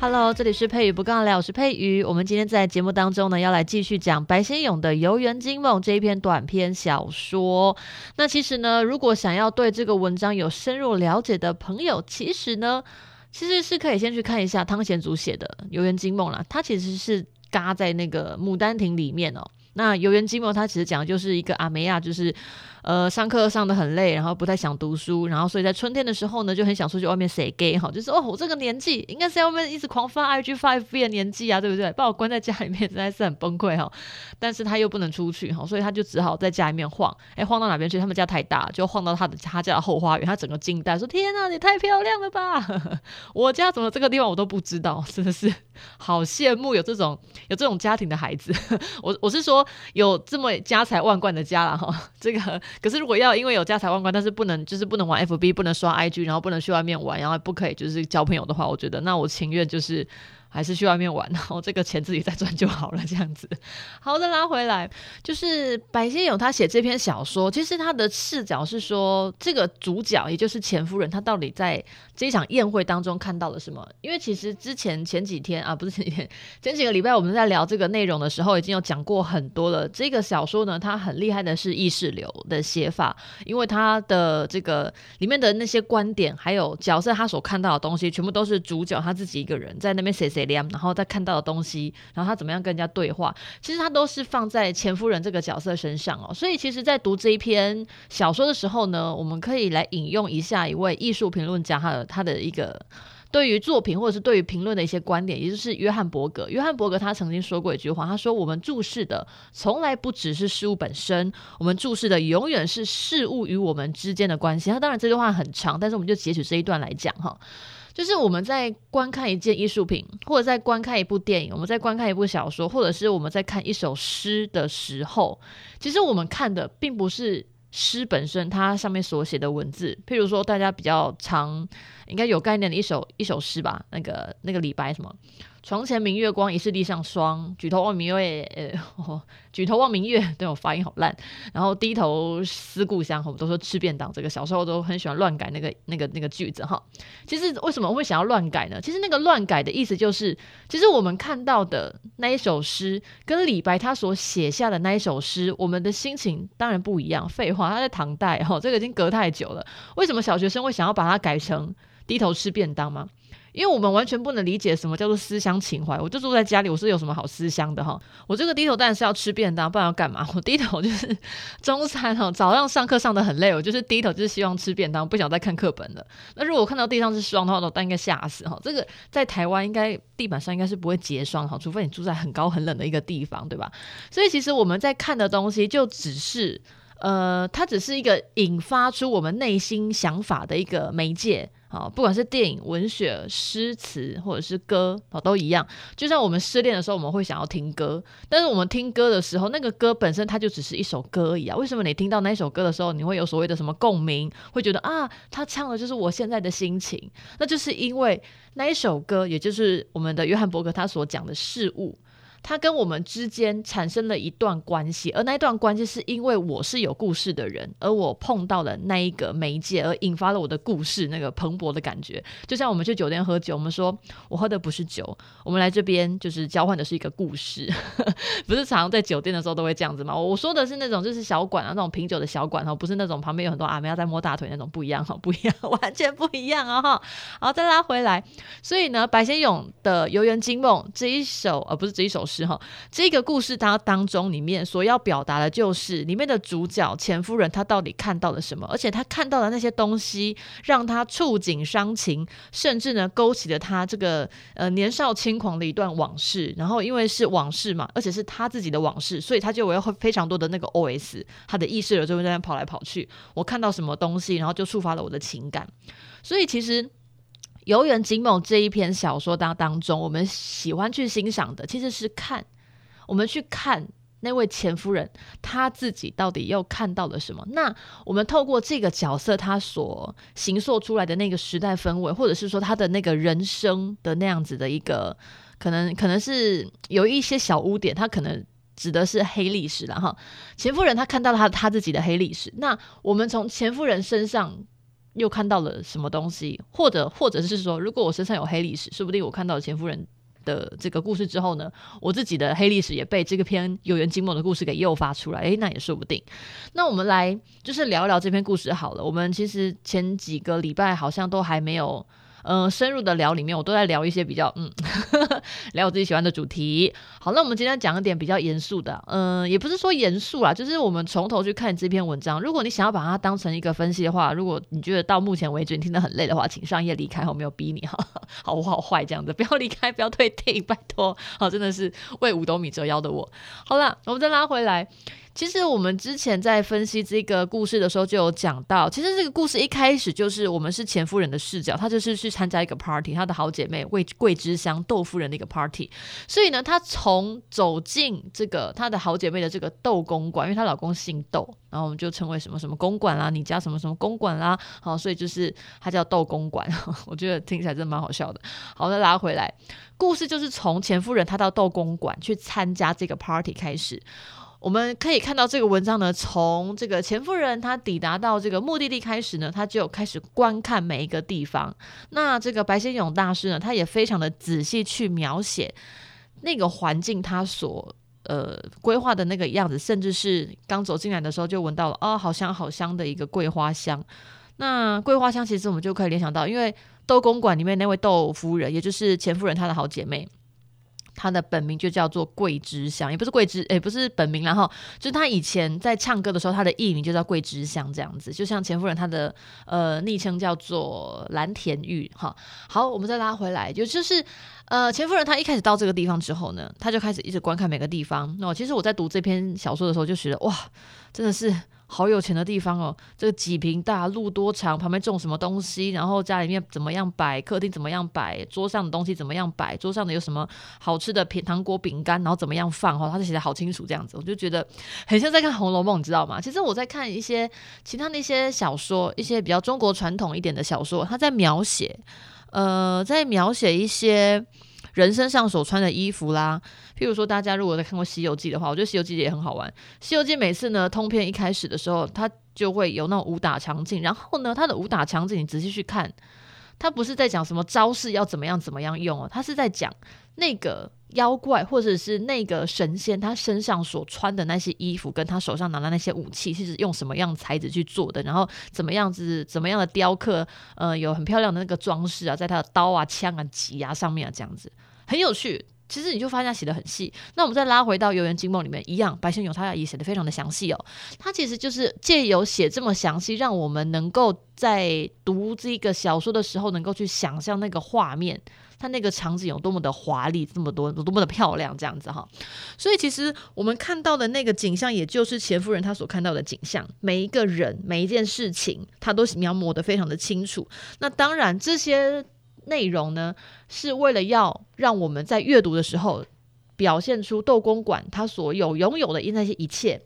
Hello，这里是佩瑜不尬聊，我是佩瑜。我们今天在节目当中呢，要来继续讲白先勇的《游园惊梦》这一篇短篇小说。那其实呢，如果想要对这个文章有深入了解的朋友，其实呢，其实是可以先去看一下汤显祖写的《游园惊梦》啦。他其实是嘎在那个《牡丹亭》里面哦。那《游园惊梦》它其实讲的就是一个阿梅亚，就是。呃，上课上得很累，然后不太想读书，然后所以在春天的时候呢，就很想出去外面写 gay 哈，就是哦，我这个年纪应该是在外面一直狂发 IG 发 FB 的年纪啊，对不对？把我关在家里面 实在是很崩溃哈，但是他又不能出去哈，所以他就只好在家里面晃，哎，晃到哪边去？他们家太大，就晃到他的他家的后花园，他整个惊呆，说天呐，你太漂亮了吧！我家怎么这个地方我都不知道，真的是好羡慕有这种有这种家庭的孩子。我我是说有这么家财万贯的家了哈，这个。可是如果要因为有家财万贯，但是不能就是不能玩 FB，不能刷 IG，然后不能去外面玩，然后不可以就是交朋友的话，我觉得那我情愿就是。还是去外面玩，然后这个钱自己再赚就好了，这样子。好的，拉回来，就是白先勇他写这篇小说，其实他的视角是说，这个主角也就是钱夫人，她到底在这一场宴会当中看到了什么？因为其实之前前几天啊，不是前几天，前几个礼拜我们在聊这个内容的时候，已经有讲过很多了。这个小说呢，它很厉害的是意识流的写法，因为它的这个里面的那些观点，还有角色他所看到的东西，全部都是主角他自己一个人在那边写然后再看到的东西，然后他怎么样跟人家对话，其实他都是放在钱夫人这个角色身上哦。所以其实，在读这一篇小说的时候呢，我们可以来引用一下一位艺术评论家他的他的一个对于作品或者是对于评论的一些观点，也就是约翰伯格。约翰伯格他曾经说过一句话，他说：“我们注视的从来不只是事物本身，我们注视的永远是事物与我们之间的关系。”他当然这句话很长，但是我们就截取这一段来讲哈。就是我们在观看一件艺术品，或者在观看一部电影，我们在观看一部小说，或者是我们在看一首诗的时候，其实我们看的并不是诗本身，它上面所写的文字。譬如说，大家比较常应该有概念的一首一首诗吧，那个那个李白什么？床前明月光，疑是地上霜。举头望明月，呃，举头望明月，对我发音好烂。然后低头思故乡，我们都说吃便当。这个小时候都很喜欢乱改那个那个那个句子哈。其实为什么会想要乱改呢？其实那个乱改的意思就是，其实我们看到的那一首诗，跟李白他所写下的那一首诗，我们的心情当然不一样。废话，他在唐代哈，这个已经隔太久了。为什么小学生会想要把它改成低头吃便当吗？因为我们完全不能理解什么叫做思乡情怀，我就住在家里，我是有什么好思乡的哈？我这个低头当然是要吃便当，不然要干嘛？我低头就是中餐哈，早上上课上得很累，我就是低头就是希望吃便当，不想再看课本了。那如果看到地上是霜的话，我当然应该吓死哈。这个在台湾应该地板上应该是不会结霜哈，除非你住在很高很冷的一个地方，对吧？所以其实我们在看的东西就只是呃，它只是一个引发出我们内心想法的一个媒介。好，不管是电影、文学、诗词，或者是歌，好，都一样。就像我们失恋的时候，我们会想要听歌，但是我们听歌的时候，那个歌本身它就只是一首歌而已啊。为什么你听到那首歌的时候，你会有所谓的什么共鸣？会觉得啊，他唱的就是我现在的心情？那就是因为那一首歌，也就是我们的约翰伯格他所讲的事物。他跟我们之间产生了一段关系，而那一段关系是因为我是有故事的人，而我碰到了那一个媒介，而引发了我的故事那个蓬勃的感觉。就像我们去酒店喝酒，我们说我喝的不是酒，我们来这边就是交换的是一个故事，不是常常在酒店的时候都会这样子吗？我说的是那种就是小馆啊，那种品酒的小馆哈，不是那种旁边有很多阿妹在摸大腿那种，不一样哈，不一样，完全不一样啊哈。好，再拉回来，所以呢，白先勇的《游园惊梦》这一首，而、呃、不是这一首。是哈，这个故事它当中里面所要表达的就是里面的主角钱夫人她到底看到了什么，而且她看到的那些东西让她触景伤情，甚至呢勾起了她这个呃年少轻狂的一段往事。然后因为是往事嘛，而且是她自己的往事，所以她就有非常多的那个 OS，她的意识流就会在那跑来跑去。我看到什么东西，然后就触发了我的情感。所以其实。《游园惊梦》这一篇小说当当中，我们喜欢去欣赏的其实是看，我们去看那位钱夫人她自己到底又看到了什么？那我们透过这个角色，他所形塑出来的那个时代氛围，或者是说他的那个人生的那样子的一个，可能可能是有一些小污点，他可能指的是黑历史了哈。钱夫人她看到了他他自己的黑历史，那我们从钱夫人身上又看到了什么东西？或者或者是说，如果我身上有黑历史，说不定我看到了前夫人。的这个故事之后呢，我自己的黑历史也被这个篇有缘惊梦的故事给诱发出来，诶，那也说不定。那我们来就是聊一聊这篇故事好了。我们其实前几个礼拜好像都还没有。嗯、深入的聊里面，我都在聊一些比较嗯，聊我自己喜欢的主题。好，那我们今天讲一点比较严肃的，嗯、也不是说严肃啦，就是我们从头去看这篇文章。如果你想要把它当成一个分析的话，如果你觉得到目前为止你听得很累的话，请上页离开，我没有逼你哈。好，我好坏这样子，不要离开，不要退订，拜托。好，真的是为五斗米折腰的我。好了，我们再拉回来。其实我们之前在分析这个故事的时候就有讲到，其实这个故事一开始就是我们是钱夫人的视角，她就是去参加一个 party，她的好姐妹为桂枝香窦夫人的一个 party，所以呢，她从走进这个她的好姐妹的这个窦公馆，因为她老公姓窦，然后我们就称为什么什么公馆啦，你家什么什么公馆啦，好，所以就是她叫窦公馆，我觉得听起来真的蛮好笑的。好，再拉回来，故事就是从钱夫人她到窦公馆去参加这个 party 开始。我们可以看到这个文章呢，从这个钱夫人她抵达到这个目的地开始呢，她就开始观看每一个地方。那这个白先勇大师呢，他也非常的仔细去描写那个环境，他所呃规划的那个样子，甚至是刚走进来的时候就闻到了哦，好香好香的一个桂花香。那桂花香其实我们就可以联想到，因为窦公馆里面那位窦夫人，也就是钱夫人她的好姐妹。他的本名就叫做桂枝香，也不是桂枝，也不是本名，然后就是他以前在唱歌的时候，他的艺名就叫桂枝香这样子。就像钱夫人，她的呃昵称叫做蓝田玉。哈，好，我们再拉回来，就就是呃钱夫人她一开始到这个地方之后呢，她就开始一直观看每个地方。那其实我在读这篇小说的时候就觉得哇，真的是。好有钱的地方哦，这个几平大，路多长，旁边种什么东西，然后家里面怎么样摆，客厅怎么样摆，桌上的东西怎么样摆，桌上的有什么好吃的品糖果饼干，然后怎么样放哈，他就写得好清楚这样子，我就觉得很像在看《红楼梦》，你知道吗？其实我在看一些其他的一些小说，一些比较中国传统一点的小说，他在描写，呃，在描写一些。人身上所穿的衣服啦，譬如说，大家如果在看过《西游记》的话，我觉得《西游记》也很好玩。《西游记》每次呢，通篇一开始的时候，它就会有那种武打场景，然后呢，它的武打场景你仔细去看，它不是在讲什么招式要怎么样怎么样用哦，它是在讲那个。妖怪或者是那个神仙，他身上所穿的那些衣服，跟他手上拿的那些武器，是用什么样材质去做的？然后怎么样子，怎么样的雕刻？呃，有很漂亮的那个装饰啊，在他的刀啊、枪啊、戟啊上面啊，这样子很有趣。其实你就发现他写的很细。那我们再拉回到《游园惊梦》里面一样，白先勇他也写的非常的详细哦。他其实就是借由写这么详细，让我们能够在读这个小说的时候，能够去想象那个画面。它那个场景有多么的华丽，这么多多么的漂亮，这样子哈。所以其实我们看到的那个景象，也就是钱夫人她所看到的景象。每一个人，每一件事情，他都描摹得非常的清楚。那当然，这些内容呢，是为了要让我们在阅读的时候，表现出窦公馆他所有拥有的那些一切，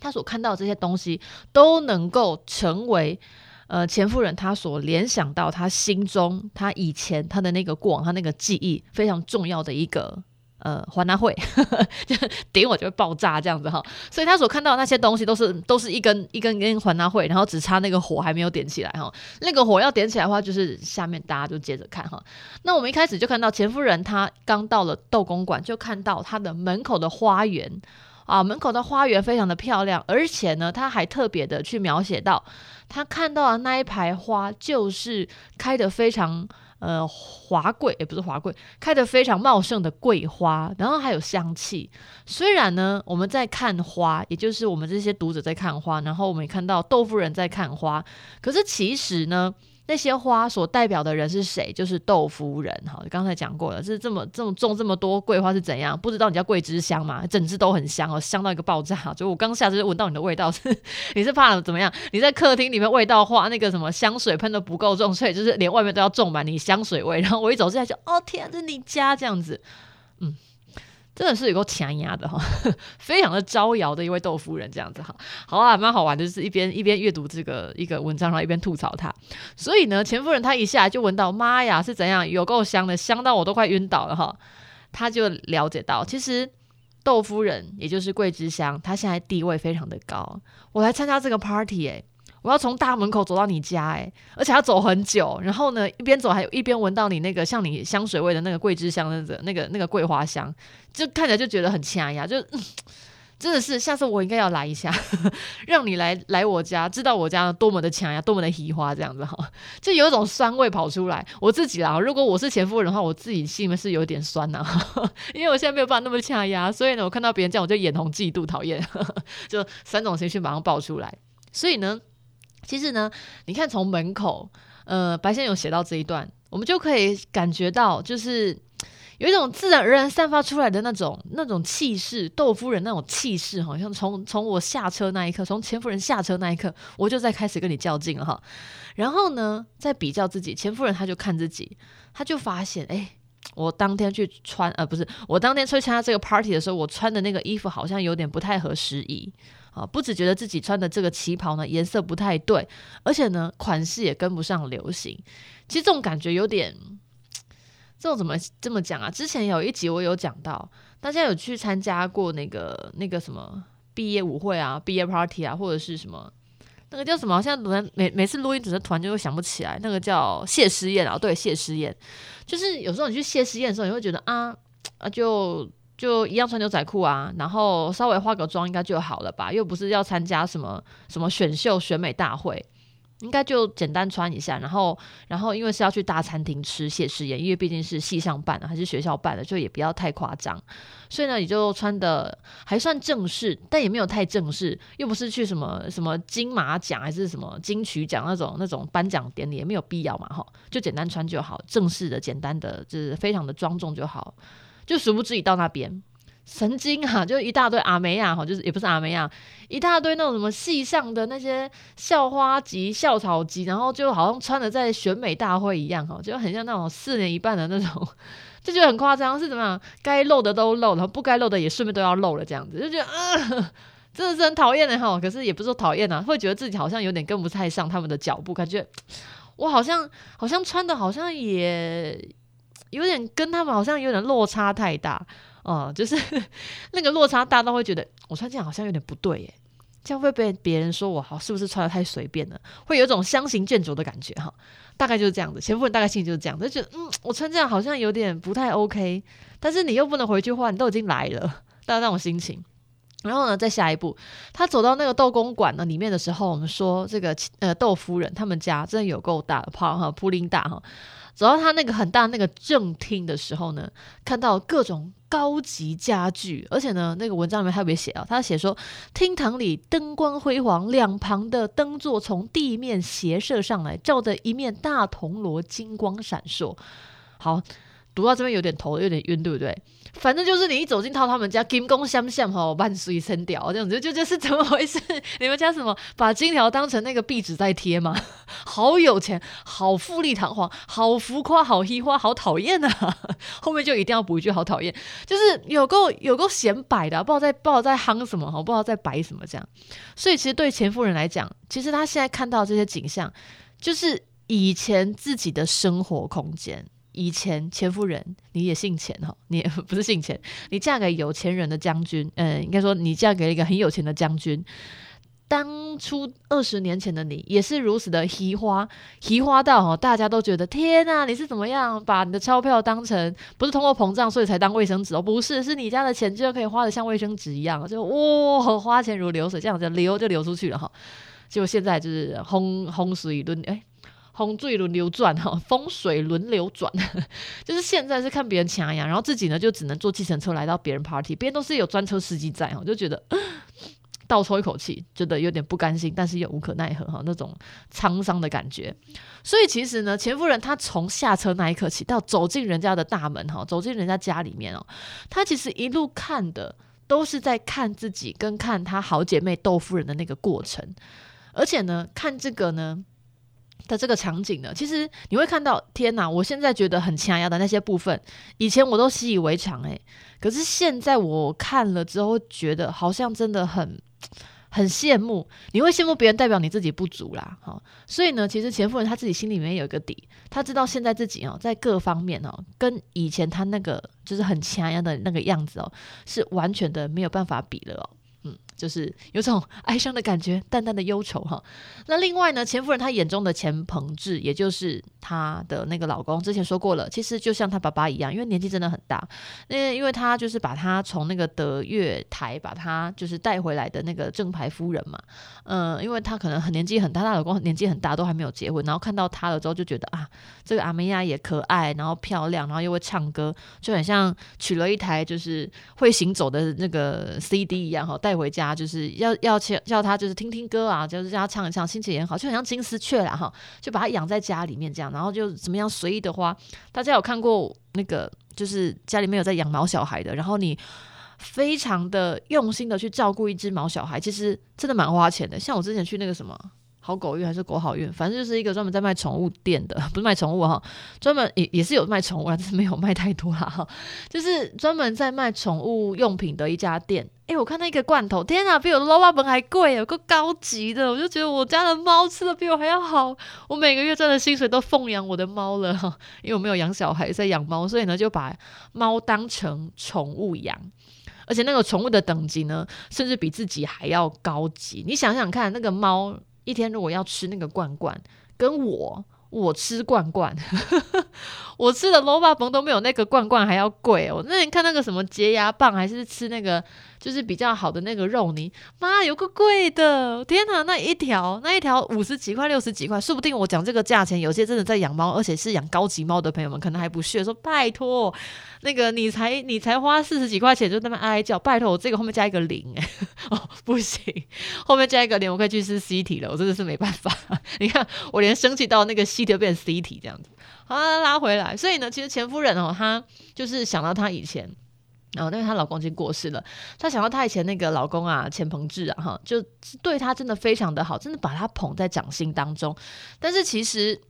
他所看到这些东西，都能够成为。呃，钱夫人她所联想到，她心中，她以前她的那个过往，她那个记忆非常重要的一个呃，华纳会，就点我就会爆炸这样子哈。所以他所看到的那些东西，都是都是一根一根根华纳会，然后只差那个火还没有点起来哈。那个火要点起来的话，就是下面大家就接着看哈。那我们一开始就看到钱夫人她刚到了窦公馆，就看到她的门口的花园。啊，门口的花园非常的漂亮，而且呢，他还特别的去描写到，他看到的那一排花就是开得非常呃华贵，也不是华贵，开的非常茂盛的桂花，然后还有香气。虽然呢，我们在看花，也就是我们这些读者在看花，然后我们也看到豆腐人在看花，可是其实呢。那些花所代表的人是谁？就是豆夫人。好，刚才讲过了，是这么这么种这么多桂花是怎样？不知道你叫桂枝香吗？整枝都很香哦，香到一个爆炸。就我刚下车就闻到你的味道，是你是怕怎么样？你在客厅里面味道花那个什么香水喷的不够重，所以就是连外面都要种满你香水味。然后我一走进来就，哦天啊，这是你家这样子。嗯，真的是有够强压的哈，非常的招摇的一位豆夫人这样子哈，好啊，蛮好玩的，就是一边一边阅读这个一个文章，然后一边吐槽他。所以呢，钱夫人她一下就闻到，妈呀，是怎样有够香的，香到我都快晕倒了哈。她就了解到，其实豆夫人也就是桂枝香，她现在地位非常的高。我来参加这个 party 哎、我要从大门口走到你家，哎，而且要走很久，然后呢，一边走还有一边闻到你那个像你香水味的那个桂枝香的那个那个桂花香，就看起来就觉得很掐呀，就、真的是，下次我应该要来一下，让你来来我家，知道我家多么的掐呀，多么的喜花这样子哈，就有一种酸味跑出来。我自己啦，如果我是前夫人的话，我自己心里面是有点酸呐，因为我现在没有办法那么掐呀，所以呢，我看到别人这样我就眼红、嫉妒、讨厌，就三种情绪马上爆出来，所以呢。其实呢，你看从门口，呃，白先勇写到这一段，我们就可以感觉到，就是有一种自然而然散发出来的那种那种气势，豆夫人那种气势，好像从从我下车那一刻，从钱夫人下车那一刻，我就在开始跟你较劲了哈。然后呢，再比较自己，钱夫人她就看自己，她就发现，哎，我当天去穿，呃，不是，我当天去参加这个 party 的时候，我穿的那个衣服好像有点不太合时宜。啊，不只觉得自己穿的这个旗袍呢颜色不太对，而且呢款式也跟不上流行。其实这种感觉有点，这种怎么这么讲啊？之前有一集我有讲到，大家有去参加过那个那个什么毕业舞会啊、毕业 party 啊，或者是什么那个叫什么？现在每每次录音，只是突然就会想不起来。那个叫谢师宴啊，对，谢师宴，就是有时候你去谢师宴的时候，你会觉得啊啊就。就一样穿牛仔裤啊，然后稍微化个妆应该就好了吧？又不是要参加什么什么选秀选美大会，应该就简单穿一下。然后，然后因为是要去大餐厅吃谢师宴，因为毕竟是系上办的还是学校办的，就也不要太夸张。所以呢，你就穿的还算正式，但也没有太正式，又不是去什么什么金马奖还是什么金曲奖那种那种颁奖典礼，也没有必要嘛，哈，就简单穿就好，正式的、简单的，就是非常的庄重就好。就殊不知一到那边，神经哈、啊，就一大堆阿美亚，哈，就是也不是阿美亚，一大堆那种什么戏上的那些校花级、校草级，然后就好像穿的在选美大会一样，哈，就很像那种四年一班的那种，就觉得很夸张，是怎么样？该露的都露，然后不该露的也顺便都要露了，这样子就觉得啊，真的是很讨厌的哈。可是也不是说讨厌啊，会觉得自己好像有点跟不太上他们的脚步，感觉我好像好像穿的好像也。有点跟他们好像有点落差太大，哦、嗯，就是 那个落差大到会觉得我穿这样好像有点不对耶，这样会被别人说我好是不是穿得太随便了，会有一种相形见絀的感觉哈，大概就是这样子。前夫人大概心里就是这样，就觉得嗯，我穿这样好像有点不太 OK，但是你又不能回去换，你都已经来了，大概那种心情。然后呢，再下一步，他走到那个豆公馆呢里面的时候，我们说这个呃豆夫人他们家真的有够大的，泡哈铺林大哈。走到他那个很大那个正厅的时候呢，看到各种高级家具，而且呢，那个文章里面特别写啊，他写说厅堂里灯光辉煌，两旁的灯座从地面斜射上来，照着一面大铜锣，金光闪烁。好。读到这边有点头，有点晕，对不对？反正就是你一走进到他们家，金光闪闪哈，万水千条这样子，就就是怎么回事？你们家什么把金条当成那个壁纸在贴吗？好有钱，好富丽堂皇，好浮夸，好虚花，好讨厌啊！后面就一定要补一句，好讨厌，就是有够有够显摆的，不知道在不知道在夯什么哈，不知道在摆什么这样。所以其实对钱夫人来讲，其实她现在看到这些景象，就是以前自己的生活空间。以前钱夫人，你也姓钱哈，你也不是姓钱，你嫁给有钱人的将军，嗯，应该说你嫁给了一个很有钱的将军。当初二十年前的你也是如此的虚花，虚花到哈，大家都觉得天呐，你是怎么样把你的钞票当成不是通货膨胀所以才当卫生纸哦？不是，是你家的钱就可以花得像卫生纸一样，就哇，花钱如流水，这样子流就流出去了哈。结果现在就是风风水轮哎。风水轮流转哈，风水轮流转，就是现在是看别人抢呀，然后自己呢就只能坐计程车来到别人 party，别人都是有专车司机在哈，就觉得 倒抽一口气，觉得有点不甘心，但是又无可奈何哈，那种沧桑的感觉。所以其实呢，钱夫人她从下车那一刻起到走进人家的大门哈，走进人家家里面哦，她其实一路看的都是在看自己跟看她好姐妹豆夫人的那个过程，而且呢，看这个呢。的这个场景呢，其实你会看到，天哪！我现在觉得很强压的那些部分，以前我都习以为常，诶，可是现在我看了之后，觉得好像真的很很羡慕。你会羡慕别人，代表你自己不足啦，好，所以呢，其实钱夫人她自己心里面有一个底，她知道现在自己哦，在各方面哦，跟以前她那个就是很强压的那个样子哦，是完全的没有办法比了哦。就是有种哀伤的感觉，淡淡的忧愁哈。那另外呢，钱夫人她眼中的钱朋志，也就是她的那个老公，之前说过了，其实就像她爸爸一样，因为年纪真的很大。那因为她就是把她从那个德月台把她就是带回来的那个正牌夫人嘛。嗯，因为她可能很年纪很大，她老公年纪很大，都还没有结婚，然后看到她了之后就觉得啊，这个阿梅亚也可爱，然后漂亮，然后又会唱歌，就很像娶了一台就是会行走的那个 CD 一样哈，带回家就是要要叫叫他就是听听歌啊，就是叫他唱一唱，心情也好，就很像金丝雀啦哈，就把它养在家里面这样，然后就怎么样随意的花。大家有看过那个就是家里面有在养毛小孩的，然后你非常的用心的去照顾一只毛小孩，其实真的蛮花钱的。像我之前去那个什么。好狗运还是狗好运，反正就是一个专门在卖宠物店的，不是卖宠物哈，专门也也是有卖宠物啊，但是没有卖太多啦哈，就是专门在卖宠物用品的一家店。诶，我看那个罐头，天啊，比我的捞巴本还贵，有个高级的，我就觉得我家的猫吃的比我还要好，我每个月赚的薪水都奉养我的猫了哈，因为我没有养小孩，在养猫，所以呢就把猫当成宠物养，而且那个宠物的等级呢，甚至比自己还要高级。你想想看，那个猫。一天如果要吃那个罐罐，跟我我吃罐罐，我吃的萝卜崩都没有那个罐罐还要贵哦。那你看那个什么洁牙棒，还是吃那个？就是比较好的那个肉泥，妈有个贵的，天哪！那一条那一条五十几块、六十几块，说不定我讲这个价钱，有些真的在养猫，而且是养高级猫的朋友们，可能还不屑说拜托，那个你才你才花四十几块钱就那么哀叫，拜托我这个后面加一个零，哎，哦不行，后面加一个零，我可以去吃 C 体了，我真的是没办法。你看我连生气到那个 C 体变成 C 体这样子，好拉回来。所以呢，其实钱夫人哦，她就是想到她以前。然后，因为她老公已经过世了，她想到她以前那个老公啊，钱鹏志啊，哈，就对她真的非常的好，真的把她捧在掌心当中。但是其实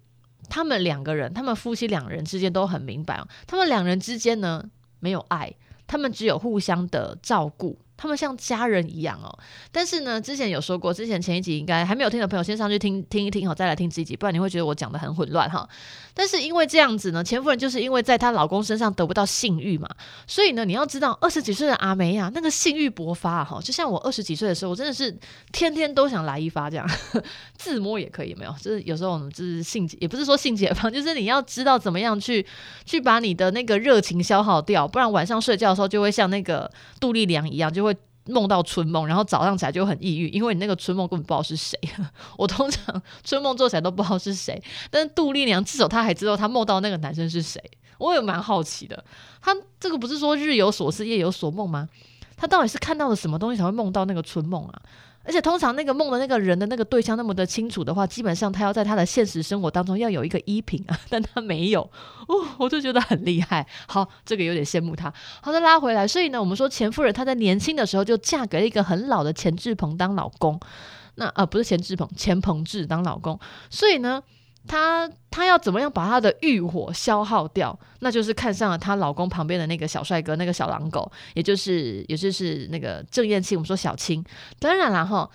他们两个人，他们夫妻两人之间都很明白，他们两人之间呢没有爱，他们只有互相的照顾。他们像家人一样哦，但是呢，之前有说过，之前前一集应该还没有听的朋友，先上去听听一听好，再来听这一集，不然你会觉得我讲的很混乱哈。但是因为这样子呢，钱夫人就是因为在她老公身上得不到性欲嘛，所以呢，你要知道二十几岁的阿梅呀，那个性欲勃发哈，就像我二十几岁的时候，我真的是天天都想来一发这样，自摸也可以没有？就是有时候我们就是性也不是说性解放，就是你要知道怎么样去去把你的那个热情消耗掉，不然晚上睡觉的时候就会像那个杜丽娘一样，就会。梦到春梦，然后早上起来就很抑郁，因为你那个春梦根本不知道是谁。我通常春梦做起来都不知道是谁，但是杜丽娘至少她还知道她梦到那个男生是谁。我也蛮好奇的，她这个不是说日有所思夜有所梦吗？她到底是看到了什么东西才会梦到那个春梦啊？而且通常那个梦的那个人的那个对象那么的清楚的话，基本上他要在他的现实生活当中要有一个依凭啊，但他没有哦，我就觉得很厉害。好，这个有点羡慕他。好再，拉回来，所以呢，我们说钱夫人她在年轻的时候就嫁给了一个很老的钱志鹏当老公，那啊不是钱志鹏，钱鹏志当老公，所以呢。她她要怎么样把她的欲火消耗掉？那就是看上了她老公旁边的那个小帅哥，那个小狼狗，也就是也就是那个郑燕青。我们说小青，当然了哈，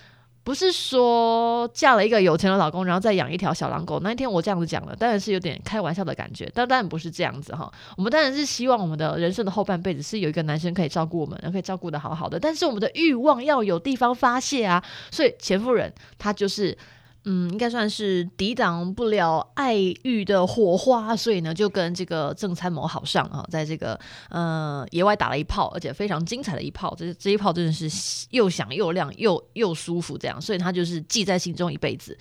不是说嫁了一个有钱的老公，然后再养一条小狼狗。那一天我这样子讲了，当然是有点开玩笑的感觉，但当然不是这样子哈。我们当然是希望我们的人生的后半辈子是有一个男生可以照顾我们，可以照顾得好好的。但是我们的欲望要有地方发泄啊，所以钱夫人她就是。嗯，应该算是抵挡不了爱欲的火花，所以呢，就跟这个郑参谋好上啊，在这个呃野外打了一炮，而且非常精彩的一炮，这这一炮真的是又响又亮又又舒服，这样，所以他就是记在心中一辈子。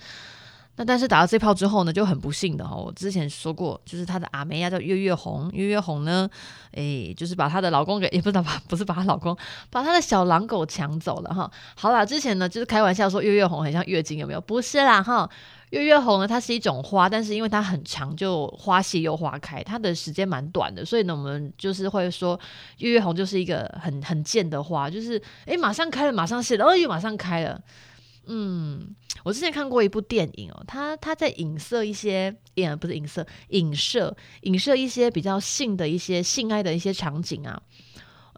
那但是打了这炮之后呢，就很不幸的哈，我之前说过，就是她的阿梅呀叫月月红，月月红呢，诶，就是把她的老公给，也不是把，不是把她老公，把她的小狼狗抢走了哈。好啦，之前呢就是开玩笑说月月红很像月经，有没有？不是啦哈，月月红呢它是一种花，但是因为它很长，就花谢又花开，它的时间蛮短的，所以呢我们就是会说月月红就是一个很很贱的花，就是诶马上开了，马上谢了，哦又马上开了。嗯，我之前看过一部电影哦，他他在影射一些，也不是影射，影射影射一些比较性的一些性爱的一些场景啊。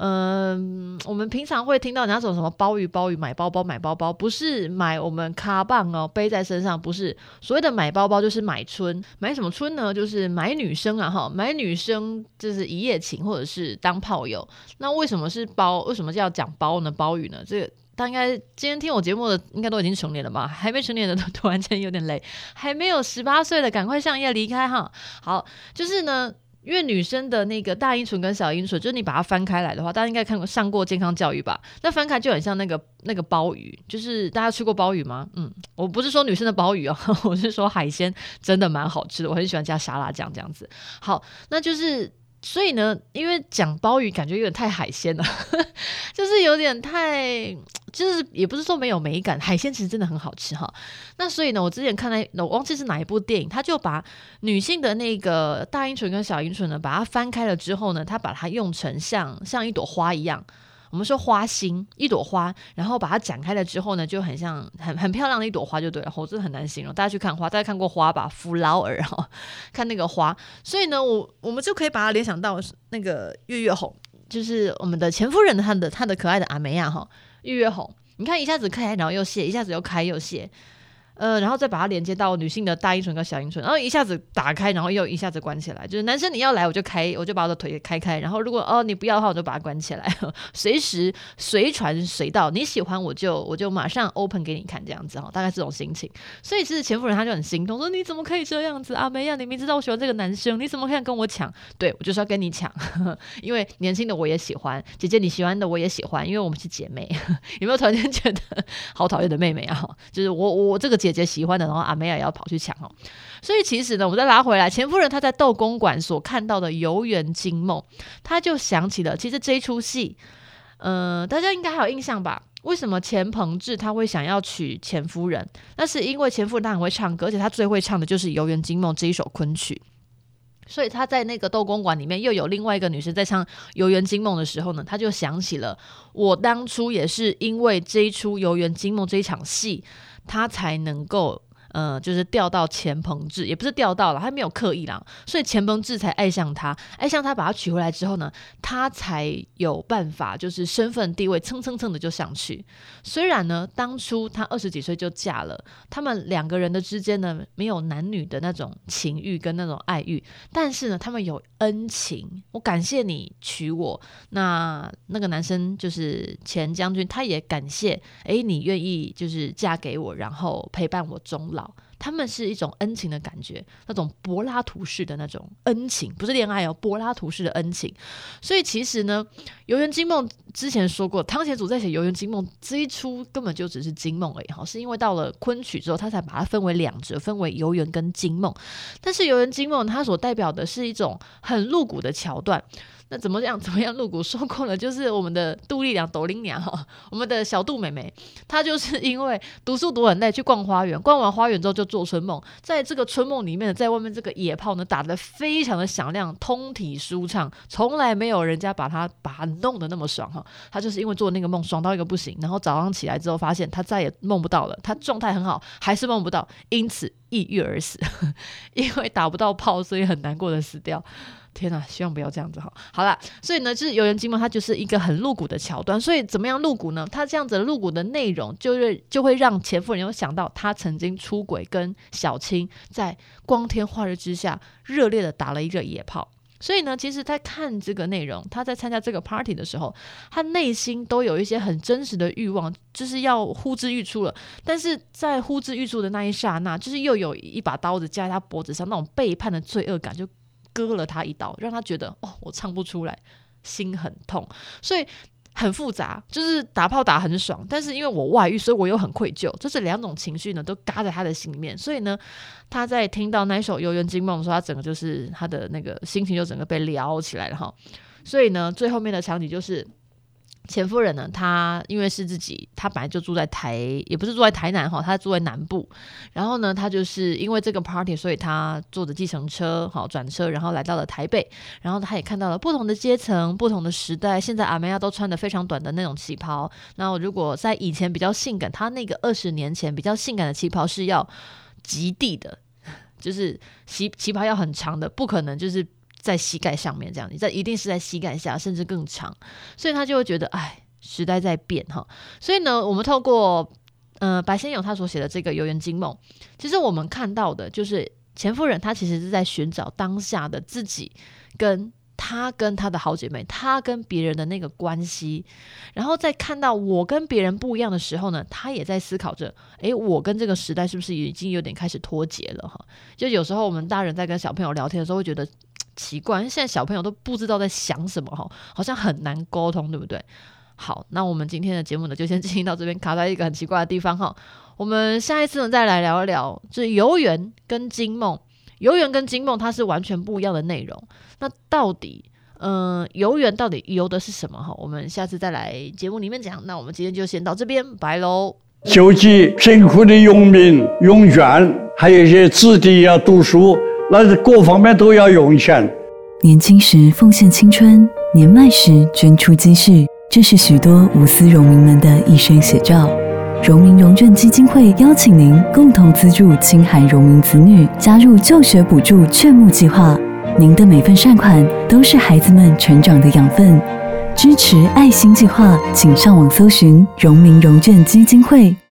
嗯，我们平常会听到那种什么鲍鱼鲍鱼买包包买包包，不是买我们卡棒哦背在身上，不是所谓的买包包就是买春，买什么春呢？就是买女生啊哈，买女生就是一夜情或者是当炮友。那为什么是包？为什么叫讲包呢？包鱼呢？这个大家应该今天听我节目的应该都已经成年了吧？还没成年的都突然间有点累，还没有十八岁的赶快上夜离开哈。好，就是呢。因为女生的那个大阴唇跟小阴唇，就是你把它翻开来的话，大家应该看过上过健康教育吧？那翻开就很像那个那个鲍鱼，就是大家吃过鲍鱼吗？嗯，我不是说女生的鲍鱼哦，我是说海鲜真的蛮好吃的，我很喜欢加沙拉酱这样子。好，那就是。所以呢，因为讲鲍鱼感觉有点太海鲜了，就是有点太，就是也不是说没有美感，海鲜其实真的很好吃哈。那所以呢，我之前看那，我忘记是哪一部电影，他就把女性的那个大阴唇跟小阴唇呢，把它翻开了之后呢，他把它用成像像一朵花一样。我们说花心，一朵花，然后把它展开了之后呢，就很像很很漂亮的一朵花，就对了。猴子很难形容，大家去看花，大家看过花吧？弗劳尔哈，看那个花。所以呢，我我们就可以把它联想到那个月月红，就是我们的前夫人她的她的可爱的阿梅亚哈，月月红。你看一下子开，然后又谢，一下子又开又谢。呃，然后再把它连接到女性的大阴唇跟小阴唇，然后一下子打开，然后又一下子关起来。就是男生你要来，我就开，我就把我的腿给开开。然后如果哦你不要的话，我就把它关起来，随时随传随到。你喜欢我就我就马上 open 给你看，这样子哈，大概这种心情。所以其实前夫人他就很心痛，说你怎么可以这样子啊？梅呀，你明知道我喜欢这个男生，你怎么可以跟我抢？对，我就是要跟你抢，因为年轻的我也喜欢，姐姐你喜欢的我也喜欢，因为我们是姐妹。有没有突然间觉得好讨厌的妹妹啊？就是我我这个姐。姐姐喜欢的，然后阿梅亚也要跑去抢哦，所以其实呢，我们再拉回来，钱夫人她在窦公馆所看到的游园惊梦，她就想起了，其实这一出戏，呃，大家应该还有印象吧？为什么钱鹏志他会想要娶钱夫人？那是因为钱夫人她很会唱歌，而且她最会唱的就是《游园惊梦》这一首昆曲。所以他在那个窦公馆里面又有另外一个女生在唱《游园惊梦》的时候呢，他就想起了我当初也是因为这一出《游园惊梦》这一场戏，他才能够。呃，就是钓到钱鹏志，也不是钓到了，他没有刻意啦，所以钱鹏志才爱上他，爱上他，把他娶回来之后呢，他才有办法，就是身份地位蹭蹭蹭的就上去。虽然呢，当初他二十几岁就嫁了，他们两个人的之间呢，没有男女的那种情欲跟那种爱欲，但是呢，他们有恩情。我感谢你娶我，那那个男生就是钱将军，他也感谢，诶，你愿意就是嫁给我，然后陪伴我终老。他们是一种恩情的感觉，那种柏拉图式的那种恩情，不是恋爱哦，柏拉图式的恩情。所以其实呢，《游园惊梦》之前说过，汤显祖在写《游园惊梦》这一出根本就只是惊梦而已，哈，是因为到了昆曲之后，他才把它分为两折，分为游园跟惊梦。但是《游园惊梦》它所代表的是一种很露骨的桥段。那怎么样？怎么样？露骨说过了，就是我们的杜丽娘、斗玲娘哈，我们的小杜妹妹，她就是 因为读书读很累，去逛花园，逛完花园之后就做春梦，在这个春梦里面，在外面这个野炮呢打得非常的响亮，通体舒畅，从来没有人家把她把她弄得那么爽哈。她就是因为做那个梦爽到一个不行，然后早上起来之后发现她再也梦不到了，她状态很好，还是梦不到，因此抑郁而死，因为打不到炮，所以很难过的死掉。天呐，希望不要这样子哈。好了，所以呢，就是《游园惊梦》，它就是一个很露骨的桥段。所以怎么样露骨呢？它这样子露骨的内容，就是就会让钱夫人有想到他曾经出轨，跟小青在光天化日之下热烈的打了一个野炮。所以呢，其实，在看这个内容，他在参加这个 party 的时候，他内心都有一些很真实的欲望，就是要呼之欲出了。但是在呼之欲出的那一刹那，就是又有一把刀子架在他脖子上，那种背叛的罪恶感就。割了他一刀，让他觉得哦，我唱不出来，心很痛，所以很复杂。就是打炮打很爽，但是因为我外遇，所以我又很愧疚，这是两种情绪呢，都嘎在他的心里面。所以呢，他在听到那首《游园惊梦》的时候，他整个就是他的那个心情就整个被撩起来了哈。所以呢，最后面的场景就是钱夫人呢，她因为是自己，她本来就住在台，也不是住在台南哈，她住在南部。然后呢，她就是因为这个 party，所以她坐着计程车，好转车，然后来到了台北。然后她也看到了不同的阶层、不同的时代。现在阿梅亚都穿的非常短的那种旗袍。那如果在以前比较性感，她那个二十年前比较性感的旗袍是要极地的，就是旗旗袍要很长的，不可能就是。在膝盖上面这样，你在一定是在膝盖下，甚至更长，所以他就会觉得，哎，时代在变哈。所以呢，我们透过呃白先勇他所写的这个《游园惊梦》，其实我们看到的就是钱夫人她其实是在寻找当下的自己，跟她跟她的好姐妹，她跟别人的那个关系，然后在看到我跟别人不一样的时候呢，她也在思考着，诶，我跟这个时代是不是已经有点开始脱节了哈？就有时候我们大人在跟小朋友聊天的时候，会觉得。奇怪，现在小朋友都不知道在想什么哈，好像很难沟通，对不对？好，那我们今天的节目呢，就先进行到这边，卡在一个很奇怪的地方哈。我们下一次呢，再来聊一聊，就是游园跟惊梦，游园跟惊梦它是完全不一样的内容。那到底，嗯、游园到底游的是什么哈？我们下次再来节目里面讲。那我们今天就先到这边，拜喽。救济贫苦的农民永远，还有一些子弟要读书。那是各方面都要用钱。年轻时奉献青春，年迈时捐出积蓄，这是许多无私荣民们的一生写照。荣民荣眷基金会邀请您共同资助青海荣民子女加入就学补助劝募计划。您的每份善款都是孩子们成长的养分。支持爱心计划，请上网搜寻荣民荣眷基金会。